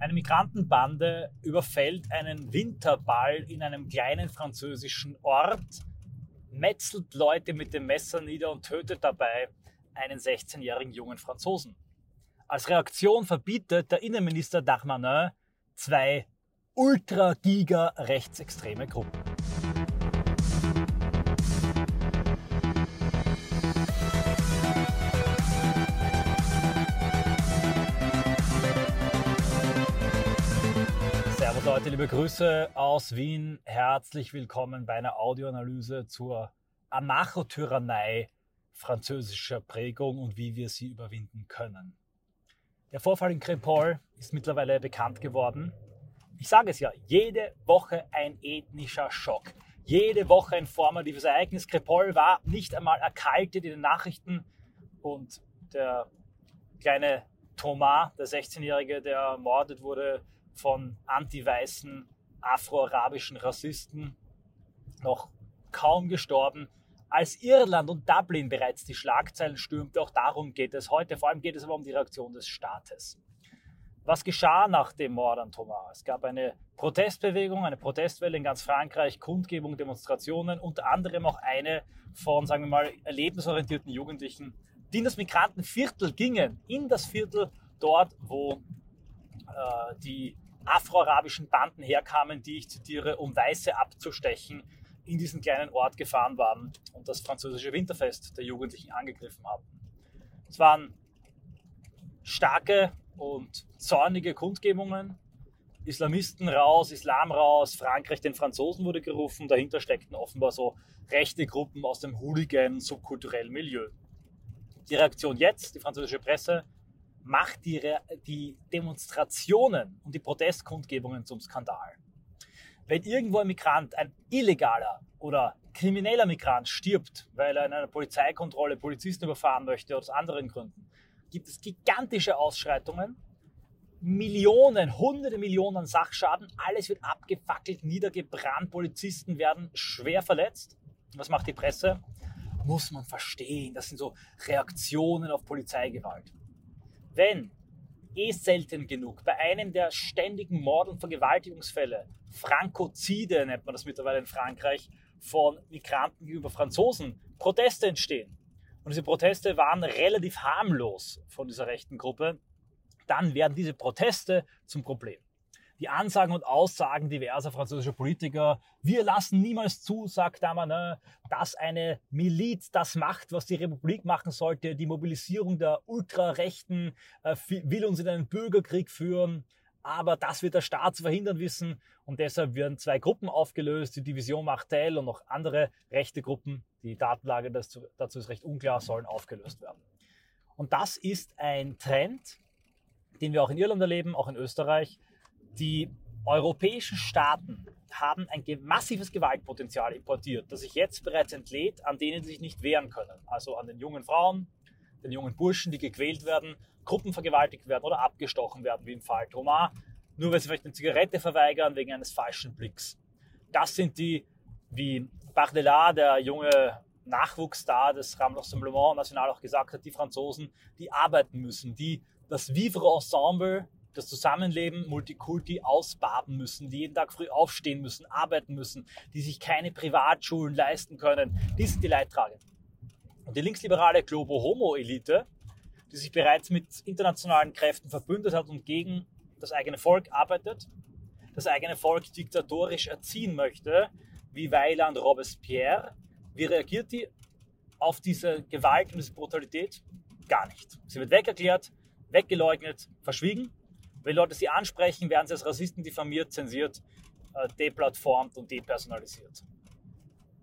Eine Migrantenbande überfällt einen Winterball in einem kleinen französischen Ort, metzelt Leute mit dem Messer nieder und tötet dabei einen 16-jährigen jungen Franzosen. Als Reaktion verbietet der Innenminister Darmanin zwei ultra-giga-rechtsextreme Gruppen. Servus Leute, liebe Grüße aus Wien. Herzlich willkommen bei einer Audioanalyse zur Anarchotyrannei französischer Prägung und wie wir sie überwinden können. Der Vorfall in Crépol ist mittlerweile bekannt geworden. Ich sage es ja, jede Woche ein ethnischer Schock. Jede Woche ein formatives Ereignis. Crépol war nicht einmal erkaltet in den Nachrichten und der kleine Thomas, der 16-Jährige, der ermordet wurde von anti-weißen afro-arabischen Rassisten, noch kaum gestorben, als Irland und Dublin bereits die Schlagzeilen stürmte, auch darum geht es heute. Vor allem geht es aber um die Reaktion des Staates. Was geschah nach dem Mord an Thomas? Es gab eine Protestbewegung, eine Protestwelle in ganz Frankreich, Kundgebung, Demonstrationen, unter anderem auch eine von, sagen wir mal, erlebnisorientierten Jugendlichen, die in das Migrantenviertel gingen, in das Viertel dort, wo äh, die afroarabischen Banden herkamen, die ich zitiere, um Weiße abzustechen, in diesen kleinen Ort gefahren waren und das französische Winterfest der Jugendlichen angegriffen haben. Es waren starke und zornige Kundgebungen. Islamisten raus, Islam raus, Frankreich den Franzosen wurde gerufen. Dahinter steckten offenbar so rechte Gruppen aus dem Hooligan, subkulturellen Milieu. Die Reaktion jetzt, die französische Presse, macht die, Re die Demonstrationen und die Protestkundgebungen zum Skandal. Wenn irgendwo ein Migrant, ein illegaler oder krimineller Migrant stirbt, weil er in einer Polizeikontrolle Polizisten überfahren möchte aus anderen Gründen, gibt es gigantische Ausschreitungen, Millionen, hunderte Millionen Sachschaden, alles wird abgefackelt, niedergebrannt, Polizisten werden schwer verletzt. Was macht die Presse? Muss man verstehen, das sind so Reaktionen auf Polizeigewalt. Wenn eh selten genug bei einem der ständigen Mord- und Vergewaltigungsfälle, Frankozide nennt man das mittlerweile in Frankreich, von Migranten gegenüber Franzosen, Proteste entstehen. Und diese Proteste waren relativ harmlos von dieser rechten Gruppe. Dann werden diese Proteste zum Problem die Ansagen und Aussagen diverser französischer Politiker. Wir lassen niemals zu, sagt Damanin, dass eine Miliz das macht, was die Republik machen sollte. Die Mobilisierung der Ultrarechten äh, will uns in einen Bürgerkrieg führen. Aber das wird der Staat zu verhindern wissen. Und deshalb werden zwei Gruppen aufgelöst, die Division Martel und noch andere rechte Gruppen. Die Datenlage dazu ist recht unklar, sollen aufgelöst werden. Und das ist ein Trend, den wir auch in Irland erleben, auch in Österreich die europäischen Staaten haben ein massives Gewaltpotenzial importiert, das sich jetzt bereits entlädt, an denen sie sich nicht wehren können. Also an den jungen Frauen, den jungen Burschen, die gequält werden, gruppenvergewaltigt werden oder abgestochen werden, wie im Fall Thomas, nur weil sie vielleicht eine Zigarette verweigern wegen eines falschen Blicks. Das sind die, wie Bardella, der junge Nachwuchsstar des Rassemblement National auch gesagt hat, die Franzosen, die arbeiten müssen, die das Vivre Ensemble das Zusammenleben Multikulti ausbaden müssen, die jeden Tag früh aufstehen müssen, arbeiten müssen, die sich keine Privatschulen leisten können. Die sind die Leidtragenden. Und die linksliberale Globo-Homo-Elite, die sich bereits mit internationalen Kräften verbündet hat und gegen das eigene Volk arbeitet, das eigene Volk diktatorisch erziehen möchte, wie Weiland Robespierre, wie reagiert die auf diese Gewalt und diese Brutalität? Gar nicht. Sie wird wegerklärt, weggeleugnet, verschwiegen wenn Leute sie ansprechen, werden sie als Rassisten diffamiert, zensiert, äh, deplattformt und depersonalisiert.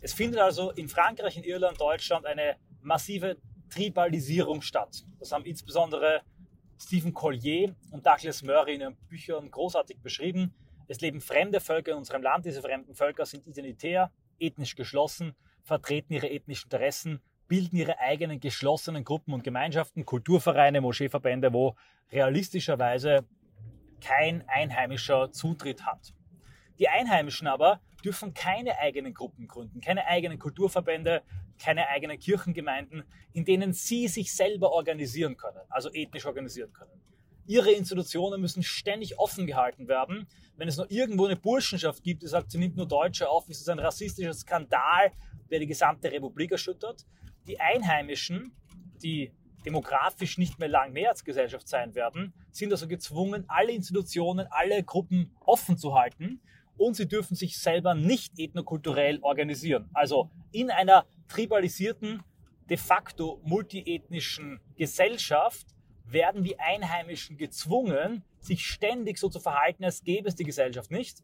Es findet also in Frankreich, in Irland, Deutschland eine massive Tribalisierung statt. Das haben insbesondere Stephen Collier und Douglas Murray in ihren Büchern großartig beschrieben. Es leben fremde Völker in unserem Land. Diese fremden Völker sind identitär, ethnisch geschlossen, vertreten ihre ethnischen Interessen, bilden ihre eigenen geschlossenen Gruppen und Gemeinschaften, Kulturvereine, Moscheeverbände, wo realistischerweise kein Einheimischer Zutritt hat. Die Einheimischen aber dürfen keine eigenen Gruppen gründen, keine eigenen Kulturverbände, keine eigenen Kirchengemeinden, in denen sie sich selber organisieren können, also ethnisch organisieren können. Ihre Institutionen müssen ständig offen gehalten werden. Wenn es nur irgendwo eine Burschenschaft gibt, die sagt, sie nimmt nur Deutsche auf, ist es ein rassistischer Skandal, der die gesamte Republik erschüttert. Die Einheimischen, die demografisch nicht mehr lang Mehrheitsgesellschaft sein werden, sind also gezwungen, alle Institutionen, alle Gruppen offen zu halten und sie dürfen sich selber nicht ethnokulturell organisieren. Also in einer tribalisierten, de facto multiethnischen Gesellschaft werden die Einheimischen gezwungen, sich ständig so zu verhalten, als gäbe es die Gesellschaft nicht.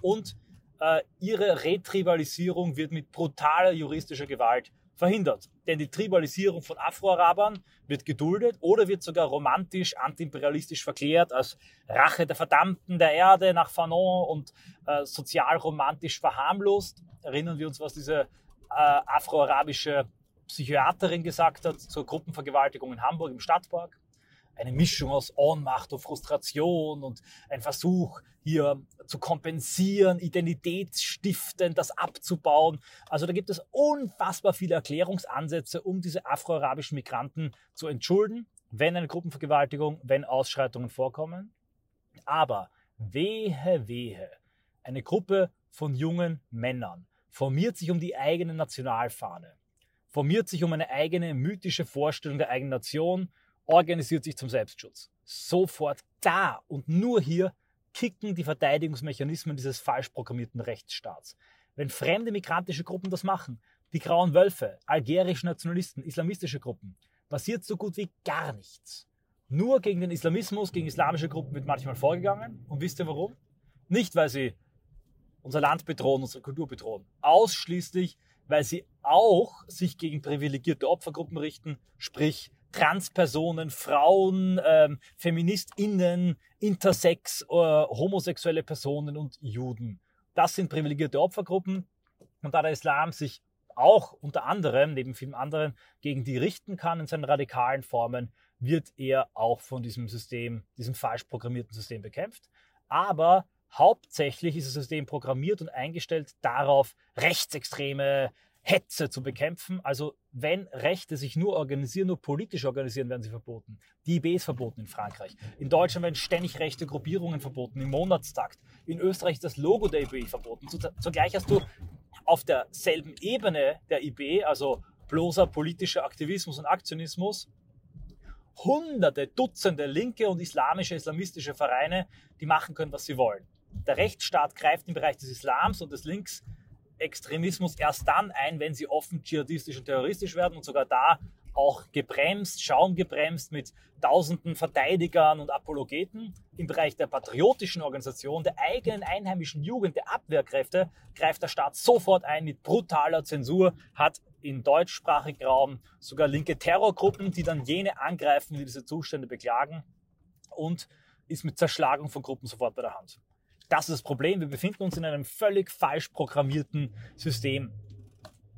Und äh, ihre Retribalisierung wird mit brutaler juristischer Gewalt verhindert. Denn die Tribalisierung von Afro-Arabern wird geduldet oder wird sogar romantisch, antiimperialistisch verklärt als Rache der Verdammten der Erde nach Fanon und äh, sozial-romantisch verharmlost. Erinnern wir uns, was diese äh, afro-arabische Psychiaterin gesagt hat zur Gruppenvergewaltigung in Hamburg im Stadtpark eine Mischung aus Ohnmacht und Frustration und ein Versuch, hier zu kompensieren, identitätsstiften, das abzubauen. Also da gibt es unfassbar viele Erklärungsansätze, um diese afroarabischen Migranten zu entschulden, wenn eine Gruppenvergewaltigung, wenn Ausschreitungen vorkommen. Aber wehe, wehe, eine Gruppe von jungen Männern formiert sich um die eigene Nationalfahne, formiert sich um eine eigene mythische Vorstellung der eigenen Nation, organisiert sich zum Selbstschutz. Sofort da und nur hier kicken die Verteidigungsmechanismen dieses falsch programmierten Rechtsstaats. Wenn fremde migrantische Gruppen das machen, die Grauen Wölfe, algerische Nationalisten, islamistische Gruppen, passiert so gut wie gar nichts. Nur gegen den Islamismus, gegen islamische Gruppen wird manchmal vorgegangen. Und wisst ihr warum? Nicht, weil sie unser Land bedrohen, unsere Kultur bedrohen. Ausschließlich, weil sie auch sich gegen privilegierte Opfergruppen richten, sprich Transpersonen, Frauen, ähm, FeministInnen, Intersex, äh, homosexuelle Personen und Juden. Das sind privilegierte Opfergruppen. Und da der Islam sich auch unter anderem, neben vielen anderen, gegen die richten kann in seinen radikalen Formen, wird er auch von diesem System, diesem falsch programmierten System bekämpft. Aber hauptsächlich ist das System programmiert und eingestellt darauf, rechtsextreme, Hetze zu bekämpfen. Also wenn Rechte sich nur organisieren, nur politisch organisieren, werden sie verboten. Die IB ist verboten in Frankreich. In Deutschland werden ständig rechte Gruppierungen verboten im Monatstakt. In Österreich ist das Logo der IB verboten. Zugleich hast du auf derselben Ebene der IB, also bloßer politischer Aktivismus und Aktionismus, hunderte, Dutzende linke und islamische, islamistische Vereine, die machen können, was sie wollen. Der Rechtsstaat greift im Bereich des Islams und des Links Extremismus erst dann ein, wenn sie offen dschihadistisch und terroristisch werden und sogar da auch gebremst, schaumgebremst mit tausenden Verteidigern und Apologeten. Im Bereich der patriotischen Organisation, der eigenen einheimischen Jugend, der Abwehrkräfte, greift der Staat sofort ein mit brutaler Zensur, hat im deutschsprachigen Raum sogar linke Terrorgruppen, die dann jene angreifen, die diese Zustände beklagen und ist mit Zerschlagung von Gruppen sofort bei der Hand. Das ist das Problem. Wir befinden uns in einem völlig falsch programmierten System.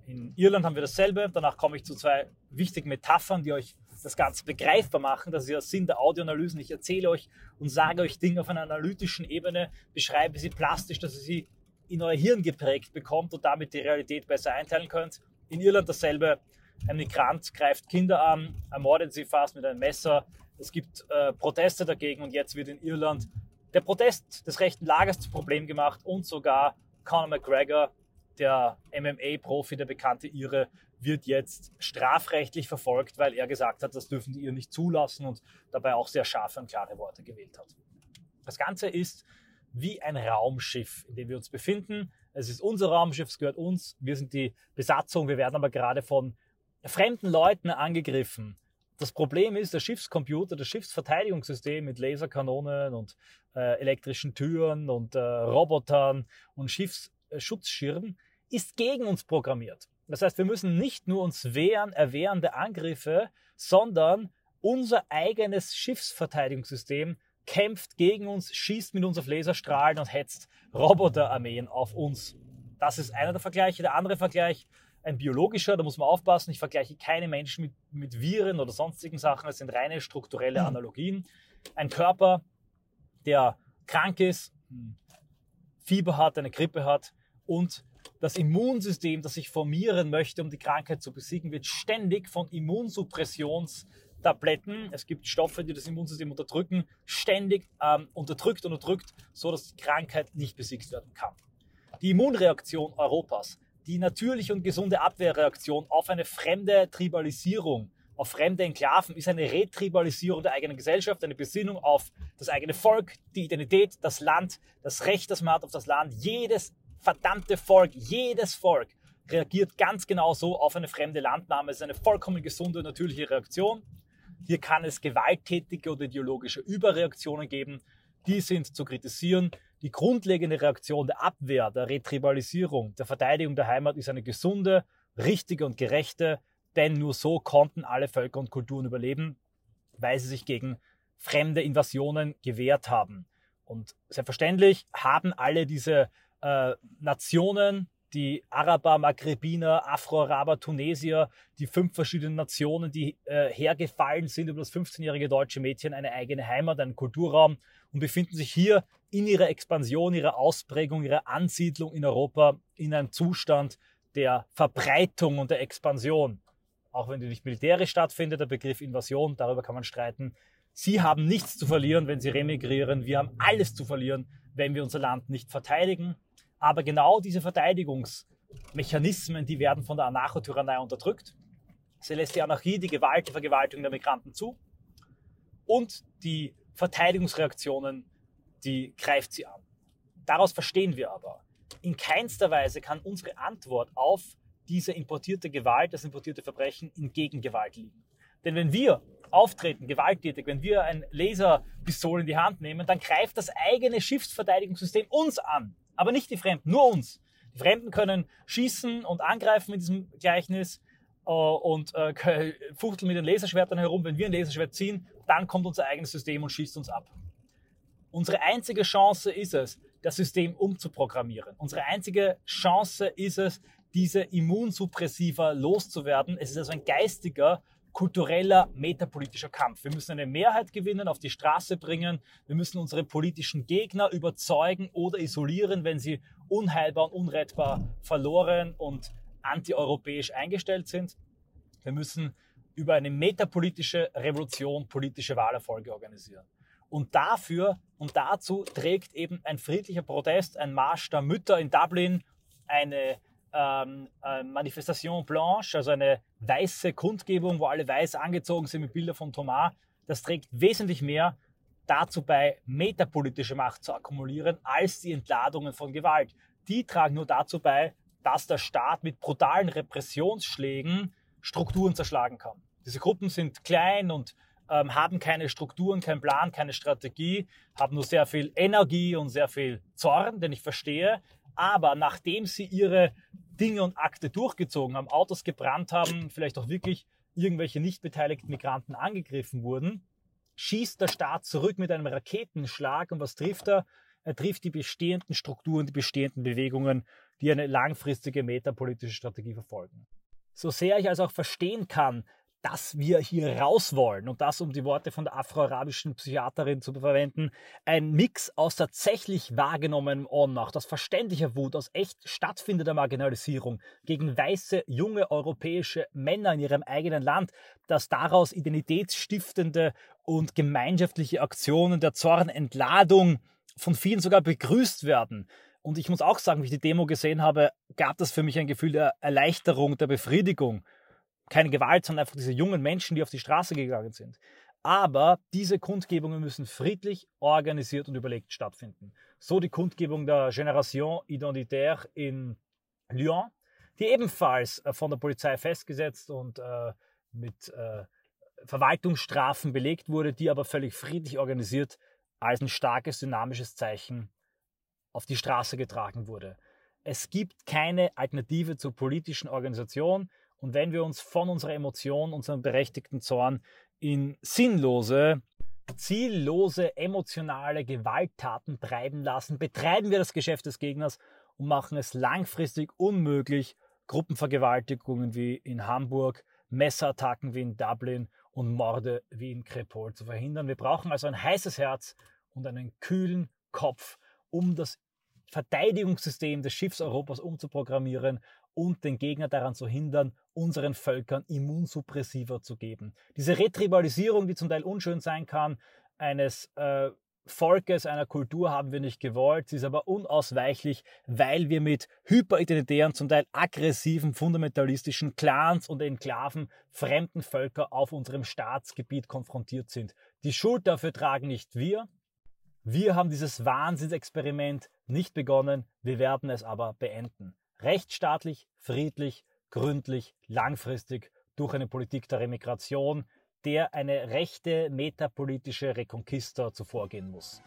In Irland haben wir dasselbe. Danach komme ich zu zwei wichtigen Metaphern, die euch das Ganze begreifbar machen. Das ist ja Sinn der Audioanalysen. Ich erzähle euch und sage euch Dinge auf einer analytischen Ebene, beschreibe sie plastisch, dass ihr sie in euer Hirn geprägt bekommt und damit die Realität besser einteilen könnt. In Irland dasselbe. Ein Migrant greift Kinder an, ermordet sie fast mit einem Messer. Es gibt äh, Proteste dagegen und jetzt wird in Irland der Protest des rechten Lagers zum Problem gemacht und sogar Conor McGregor, der MMA-Profi, der bekannte Ire, wird jetzt strafrechtlich verfolgt, weil er gesagt hat, das dürfen die ihr nicht zulassen und dabei auch sehr scharfe und klare Worte gewählt hat. Das Ganze ist wie ein Raumschiff, in dem wir uns befinden. Es ist unser Raumschiff, es gehört uns. Wir sind die Besatzung. Wir werden aber gerade von fremden Leuten angegriffen, das Problem ist, der Schiffscomputer, das Schiffsverteidigungssystem mit Laserkanonen und äh, elektrischen Türen und äh, Robotern und Schiffsschutzschirmen ist gegen uns programmiert. Das heißt, wir müssen nicht nur uns wehren, erwehren der Angriffe, sondern unser eigenes Schiffsverteidigungssystem kämpft gegen uns, schießt mit uns auf Laserstrahlen und hetzt Roboterarmeen auf uns. Das ist einer der Vergleiche. Der andere Vergleich ein biologischer, da muss man aufpassen. Ich vergleiche keine Menschen mit, mit Viren oder sonstigen Sachen. Es sind reine strukturelle mhm. Analogien. Ein Körper, der krank ist, Fieber hat, eine Grippe hat und das Immunsystem, das sich formieren möchte, um die Krankheit zu besiegen, wird ständig von Immunsuppressions Tabletten, es gibt Stoffe, die das Immunsystem unterdrücken, ständig ähm, unterdrückt und unterdrückt, so dass die Krankheit nicht besiegt werden kann. Die Immunreaktion Europas, die natürliche und gesunde Abwehrreaktion auf eine fremde Tribalisierung, auf fremde Enklaven, ist eine Retribalisierung der eigenen Gesellschaft, eine Besinnung auf das eigene Volk, die Identität, das Land, das Recht, das man hat auf das Land. Jedes verdammte Volk, jedes Volk reagiert ganz genau so auf eine fremde Landnahme. Es ist eine vollkommen gesunde, natürliche Reaktion. Hier kann es gewalttätige oder ideologische Überreaktionen geben. Die sind zu kritisieren. Die grundlegende Reaktion der Abwehr, der Retribalisierung, der Verteidigung der Heimat ist eine gesunde, richtige und gerechte, denn nur so konnten alle Völker und Kulturen überleben, weil sie sich gegen fremde Invasionen gewehrt haben. Und selbstverständlich haben alle diese äh, Nationen die Araber, Maghrebiner, Afro-Araber, Tunesier, die fünf verschiedenen Nationen, die äh, hergefallen sind über das 15-jährige deutsche Mädchen, eine eigene Heimat, einen Kulturraum und befinden sich hier in ihrer Expansion, ihrer Ausprägung, ihrer Ansiedlung in Europa in einem Zustand der Verbreitung und der Expansion. Auch wenn die nicht militärisch stattfindet, der Begriff Invasion, darüber kann man streiten. Sie haben nichts zu verlieren, wenn sie remigrieren. Wir haben alles zu verlieren, wenn wir unser Land nicht verteidigen. Aber genau diese Verteidigungsmechanismen, die werden von der Anarchotyrannei unterdrückt. Sie lässt die Anarchie, die Gewalt, die Vergewaltigung der Migranten zu. Und die Verteidigungsreaktionen, die greift sie an. Daraus verstehen wir aber, in keinster Weise kann unsere Antwort auf diese importierte Gewalt, das importierte Verbrechen in Gegengewalt liegen. Denn wenn wir auftreten, gewalttätig, wenn wir ein Laserpistol in die Hand nehmen, dann greift das eigene Schiffsverteidigungssystem uns an aber nicht die Fremden, nur uns. Die Fremden können schießen und angreifen in diesem Gleichnis äh, und äh, fuchteln mit den Laserschwertern herum. Wenn wir ein Laserschwert ziehen, dann kommt unser eigenes System und schießt uns ab. Unsere einzige Chance ist es, das System umzuprogrammieren. Unsere einzige Chance ist es, diese Immunsuppressiva loszuwerden. Es ist also ein geistiger kultureller, metapolitischer Kampf. Wir müssen eine Mehrheit gewinnen, auf die Straße bringen. Wir müssen unsere politischen Gegner überzeugen oder isolieren, wenn sie unheilbar und unrettbar verloren und antieuropäisch eingestellt sind. Wir müssen über eine metapolitische Revolution politische Wahlerfolge organisieren. Und dafür und dazu trägt eben ein friedlicher Protest, ein Marsch der Mütter in Dublin, eine ähm, äh, Manifestation Blanche, also eine weiße Kundgebung, wo alle weiß angezogen sind mit Bildern von Thomas. Das trägt wesentlich mehr dazu bei, metapolitische Macht zu akkumulieren, als die Entladungen von Gewalt. Die tragen nur dazu bei, dass der Staat mit brutalen Repressionsschlägen Strukturen zerschlagen kann. Diese Gruppen sind klein und ähm, haben keine Strukturen, keinen Plan, keine Strategie, haben nur sehr viel Energie und sehr viel Zorn, den ich verstehe. Aber nachdem sie ihre Dinge und Akte durchgezogen haben, Autos gebrannt haben, vielleicht auch wirklich irgendwelche nicht beteiligten Migranten angegriffen wurden, schießt der Staat zurück mit einem Raketenschlag und was trifft er? Er trifft die bestehenden Strukturen, die bestehenden Bewegungen, die eine langfristige metapolitische Strategie verfolgen. So sehr ich also auch verstehen kann, dass wir hier raus wollen und das, um die Worte von der afroarabischen Psychiaterin zu verwenden, ein Mix aus tatsächlich wahrgenommenem Ohnmacht, aus verständlicher Wut, aus echt stattfindender Marginalisierung gegen weiße, junge europäische Männer in ihrem eigenen Land, dass daraus identitätsstiftende und gemeinschaftliche Aktionen der Zornentladung von vielen sogar begrüßt werden. Und ich muss auch sagen, wie ich die Demo gesehen habe, gab das für mich ein Gefühl der Erleichterung, der Befriedigung keine Gewalt, sondern einfach diese jungen Menschen, die auf die Straße gegangen sind. Aber diese Kundgebungen müssen friedlich, organisiert und überlegt stattfinden. So die Kundgebung der Génération Identitaire in Lyon, die ebenfalls äh, von der Polizei festgesetzt und äh, mit äh, Verwaltungsstrafen belegt wurde, die aber völlig friedlich organisiert als ein starkes, dynamisches Zeichen auf die Straße getragen wurde. Es gibt keine Alternative zur politischen Organisation. Und wenn wir uns von unserer Emotion, unserem berechtigten Zorn in sinnlose, ziellose, emotionale Gewalttaten treiben lassen, betreiben wir das Geschäft des Gegners und machen es langfristig unmöglich, Gruppenvergewaltigungen wie in Hamburg, Messerattacken wie in Dublin und Morde wie in Krepol zu verhindern. Wir brauchen also ein heißes Herz und einen kühlen Kopf, um das Verteidigungssystem des Schiffs Europas umzuprogrammieren und den Gegner daran zu hindern, unseren Völkern Immunsuppressiva zu geben. Diese Retribalisierung, die zum Teil unschön sein kann, eines äh, Volkes, einer Kultur haben wir nicht gewollt. Sie ist aber unausweichlich, weil wir mit hyperidentitären, zum Teil aggressiven, fundamentalistischen Clans und Enklaven fremden Völker auf unserem Staatsgebiet konfrontiert sind. Die Schuld dafür tragen nicht wir. Wir haben dieses Wahnsinnsexperiment nicht begonnen, wir werden es aber beenden. Rechtsstaatlich, friedlich, gründlich, langfristig durch eine Politik der Remigration, der eine rechte metapolitische Reconquista zuvorgehen muss.